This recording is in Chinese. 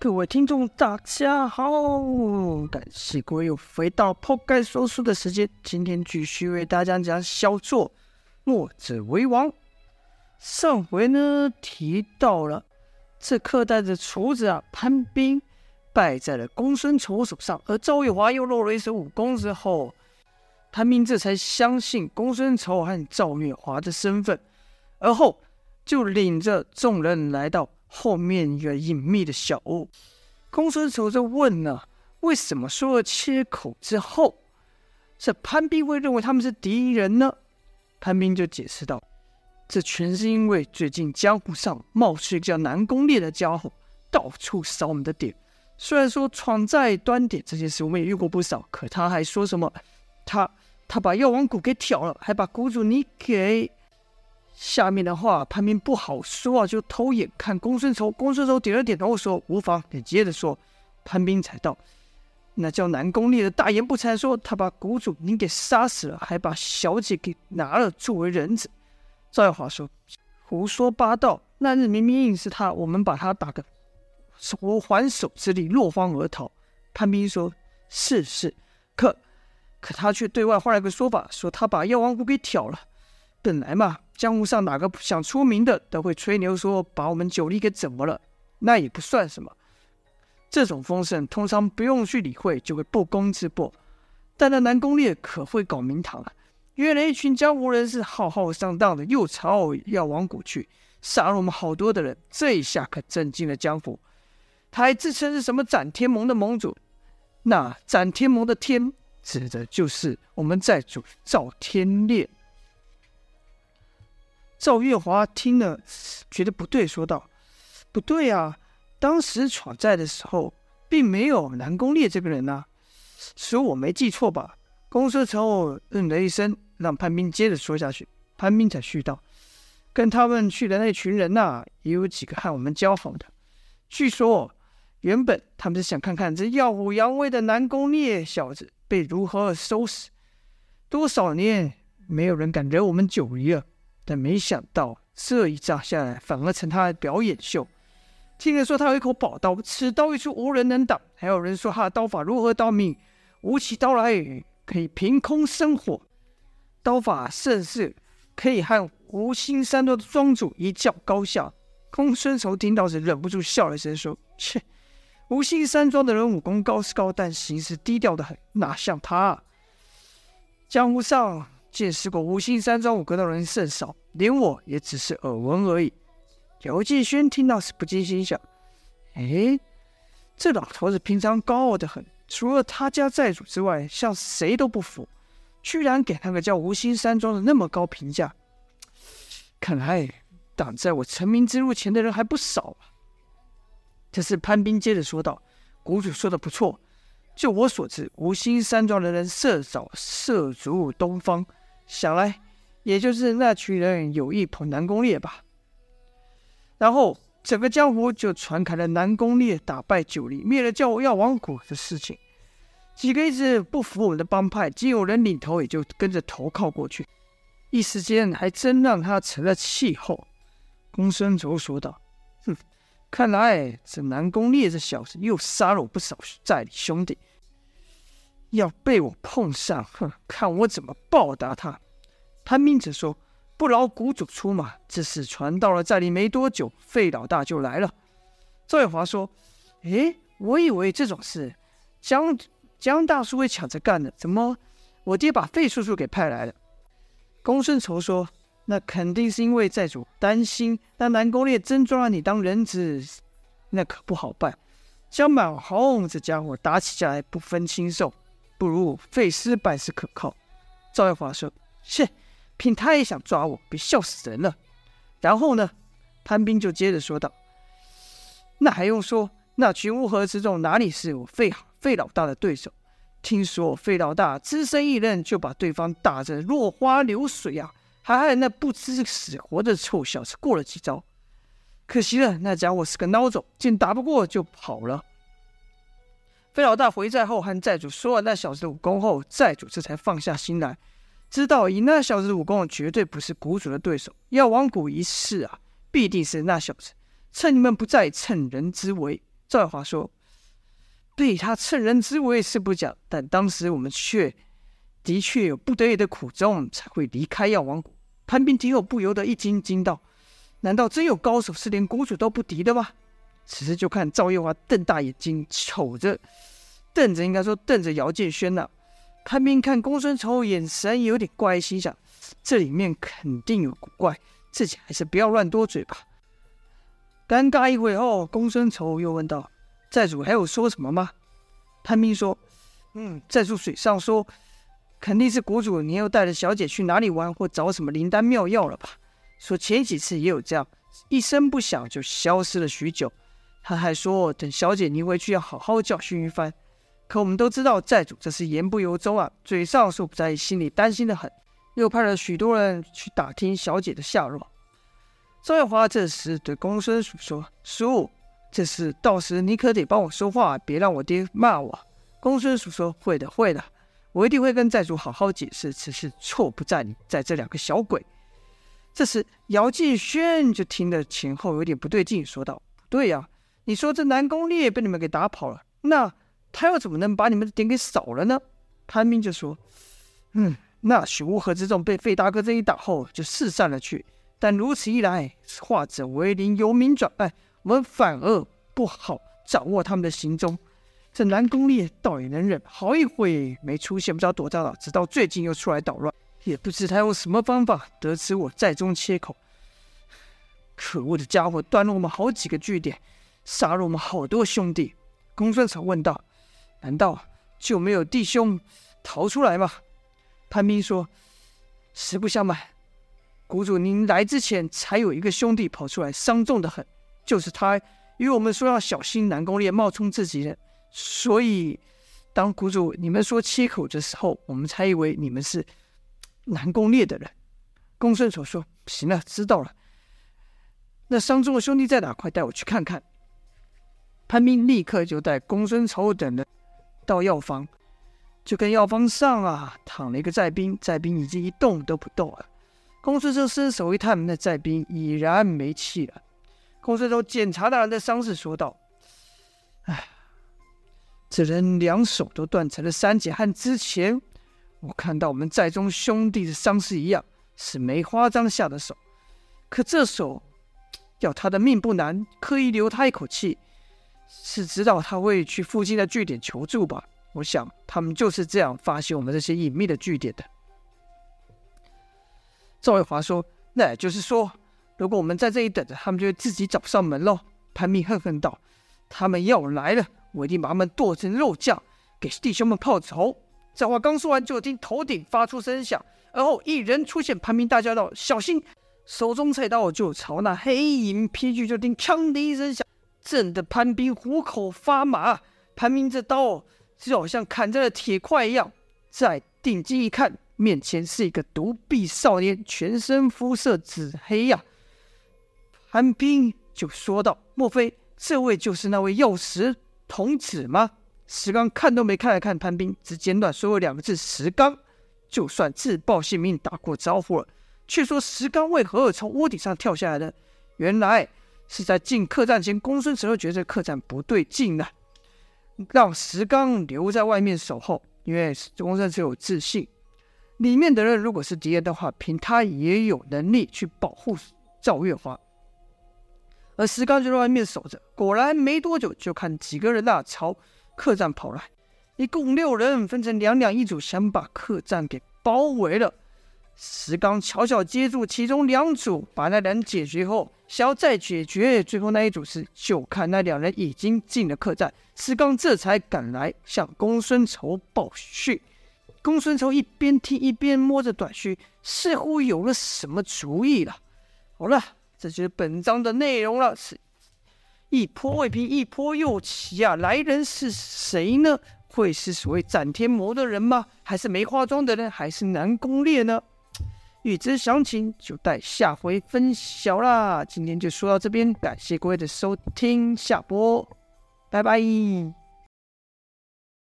各位听众，大家好，感谢各位又回到破盖说书的时间。今天继续为大家讲小作《墨者为王》。上回呢提到了这刻带着厨子啊，潘斌败在了公孙丑手上，而赵月华又露了一手武功之后，潘斌这才相信公孙丑和赵月华的身份，而后就领着众人来到。后面一个隐秘的小屋，公孙丑就问了：“为什么说了切口之后，这潘斌会认为他们是敌人呢？”潘斌就解释道：“这全是因为最近江湖上冒出一个叫南宫烈的家伙，到处扫我们的点。虽然说闯在端点这件事我们也遇过不少，可他还说什么他他把药王谷给挑了，还把谷主你给……”下面的话，潘斌不好说啊，就偷眼看公孙丑。公孙丑点了点头，说无妨。你接着说，潘斌才道：“那叫南宫烈的大言不惭说，他把谷主您给杀死了，还把小姐给拿了作为人质。”赵耀华说：“胡说八道！那日明明是他，我们把他打个手还手之力，落荒而逃。”潘斌说：“是是，可可他却对外换了个说法，说他把药王谷给挑了。本来嘛。”江湖上哪个不想出名的，都会吹牛说把我们九黎给怎么了，那也不算什么。这种风声通常不用去理会，就会不攻自破。但那南宫烈可会搞名堂啊！原来一群江湖人士浩浩荡荡的，又朝药王谷去，杀了我们好多的人。这一下可震惊了江湖。他还自称是什么斩天盟的盟主，那斩天盟的天，指的就是我们寨主赵天烈。赵月华听了，觉得不对，说道：“不对啊，当时闯寨的时候，并没有南宫烈这个人呐、啊，说我没记错吧？”公孙丑嗯了一声，让潘斌接着说下去。潘斌才续道：“跟他们去的那群人呐、也有几个和我们交好的。据说，原本他们是想看看这耀武扬威的南宫烈小子被如何收拾。多少年没有人敢惹我们九黎了。”但没想到这一仗下来，反而成他的表演秀。听人说他有一口宝刀，此刀一出无人能挡；还有人说他的刀法如何高明，舞起刀来可以凭空生火，刀法甚是可以和无心山庄的庄主一较高下。公孙丑听到时忍不住笑了一声，说：“切，无心山庄的人武功高是高，但行事低调的很，哪像他？江湖上。”见识过无心山庄武阁的人甚少，连我也只是耳闻而已。姚继轩听到时不禁心想：哎，这老头子平常高傲得很，除了他家寨主之外，向谁都不服，居然给那个叫无心山庄的那么高评价。看来挡在我成名之路前的人还不少啊。这时潘斌接着说道：“谷主说的不错，就我所知，无心山庄的人甚少涉足东方。”想来，也就是那群人有意捧南宫烈吧。然后，整个江湖就传开了南宫烈打败九黎、灭了叫药王谷的事情。几个一直不服我们的帮派，经有人领头，也就跟着投靠过去。一时间，还真让他成了气候。公孙卓说道：“哼，看来这南宫烈这小子又杀了我不少寨里兄弟。”要被我碰上，哼！看我怎么报答他。潘明哲说：“不劳谷主出马，这事传到了寨里没多久，费老大就来了。”赵月华说：“诶，我以为这种事江江大叔会抢着干的，怎么我爹把费叔叔给派来了？”公孙丑说：“那肯定是因为寨主担心，那南宫烈真抓了你当人质，那可不好办。江满红这家伙打起架来不分轻重。”不如费师办事可靠。赵耀华说：“切，凭他也想抓我，别笑死人了。”然后呢，潘斌就接着说道：“那还用说？那群乌合之众哪里是我费费老大的对手？听说我费老大只身一人就把对方打得落花流水啊，还害那不知死活的臭小子过了几招。可惜了，那家伙是个孬种，见打不过就跑了。”费老大回寨后，和寨主说完那小子的武功后，寨主这才放下心来，知道以那小子的武功，绝对不是谷主的对手。药王谷一事啊，必定是那小子趁你们不在，趁人之危。赵华说：“被他趁人之危是不假，但当时我们却的确有不得已的苦衷，才会离开药王谷。”潘斌听后不由得一惊，惊道：“难道真有高手是连谷主都不敌的吗？”此时就看赵月华瞪大眼睛瞅着，瞪着应该说瞪着姚建轩呐。潘斌看公孙丑眼神有点怪，心想这里面肯定有古怪，自己还是不要乱多嘴吧。尴尬一会后，公孙丑又问道：“寨主还有说什么吗？”潘斌说：“嗯，寨主嘴上说。”肯定是谷主，你又带着小姐去哪里玩，或找什么灵丹妙药了吧？说前几次也有这样，一声不响就消失了许久。他还说等小姐您回去要好好教训一番。可我们都知道寨主这是言不由衷啊，嘴上说不在意，心里担心的很，又派了许多人去打听小姐的下落。赵月华这时对公孙叔说：“叔，这事到时你可得帮我说话，别让我爹骂我。”公孙叔说：“会的，会的。”我一定会跟寨主好好解释，此事错不在你，在这两个小鬼。这时，姚继轩就听得前后有点不对劲，说道：“不对呀，你说这南宫烈被你们给打跑了，那他又怎么能把你们的点给扫了呢？”潘斌就说：“嗯，那许乌合之众被费大哥这一打后就四散了去，但如此一来，化整为零，由明转暗，我们反而不好掌握他们的行踪。”这南宫烈倒也能忍，好一会没出现，不知道躲在哪，直到最近又出来捣乱，也不知他用什么方法得知我寨中切口。可恶的家伙，断了我们好几个据点，杀了我们好多兄弟。公孙丑问道：“难道就没有弟兄逃出来吗？”潘斌说：“实不相瞒，谷主您来之前，才有一个兄弟跑出来，伤重的很，就是他与我们说要小心南宫烈冒充自己人。”所以，当谷主你们说切口的时候，我们才以为你们是南宫烈的人。公孙丑说：“行了，知道了。那伤重的兄弟在哪？快带我去看看。”潘斌立刻就带公孙丑等人到药房，就跟药房上啊躺了一个寨兵，寨兵已经一动都不动了。公孙丑伸手一探，那寨兵已然没气了。公孙丑检查那人的伤势，说道：“哎。”这人两手都断成了三截，和之前我看到我们寨中兄弟的伤势一样，是梅花章下的手。可这手要他的命不难，刻意留他一口气，是知道他会去附近的据点求助吧？我想他们就是这样发现我们这些隐秘的据点的。赵月华说：“那也就是说，如果我们在这里等着，他们就会自己找上门喽。”潘明恨恨道：“他们要来了。”我一定把他们剁成肉酱，给弟兄们报仇。这话刚说完，就听头顶发出声响，而后一人出现。潘明大叫道：“小心！”手中菜刀就朝那黑影劈去，就听“锵”的一声响，震得潘斌虎口发麻。潘斌这刀就好像砍在了铁块一样。再定睛一看，面前是一个独臂少年，全身肤色紫黑呀、潘斌就说道：“莫非这位就是那位药石？”童子吗？石刚看都没看了看潘斌，只简短说了两个字：“石刚。”就算自报姓名，打过招呼了，却说石刚为何从屋顶上跳下来的？原来是在进客栈前，公孙辰觉得客栈不对劲了，让石刚留在外面守候。因为公孙辰有自信，里面的人如果是敌人的话，凭他也有能力去保护赵月华。而石刚就在外面守着，果然没多久，就看几个人呐朝客栈跑来，一共六人，分成两两一组，想把客栈给包围了。石刚悄悄接住其中两组，把那人解决后，想要再解决最后那一组时，就看那两人已经进了客栈，石刚这才赶来向公孙丑报讯。公孙丑一边听一边摸着短须，似乎有了什么主意了。好了。这就是本章的内容了，是一波未平，一波又起啊！来人是谁呢？会是所谓斩天魔的人吗？还是没化妆的人？还是南宫烈呢？预知详情，就待下回分晓啦！今天就说到这边，感谢各位的收听，下播，拜拜。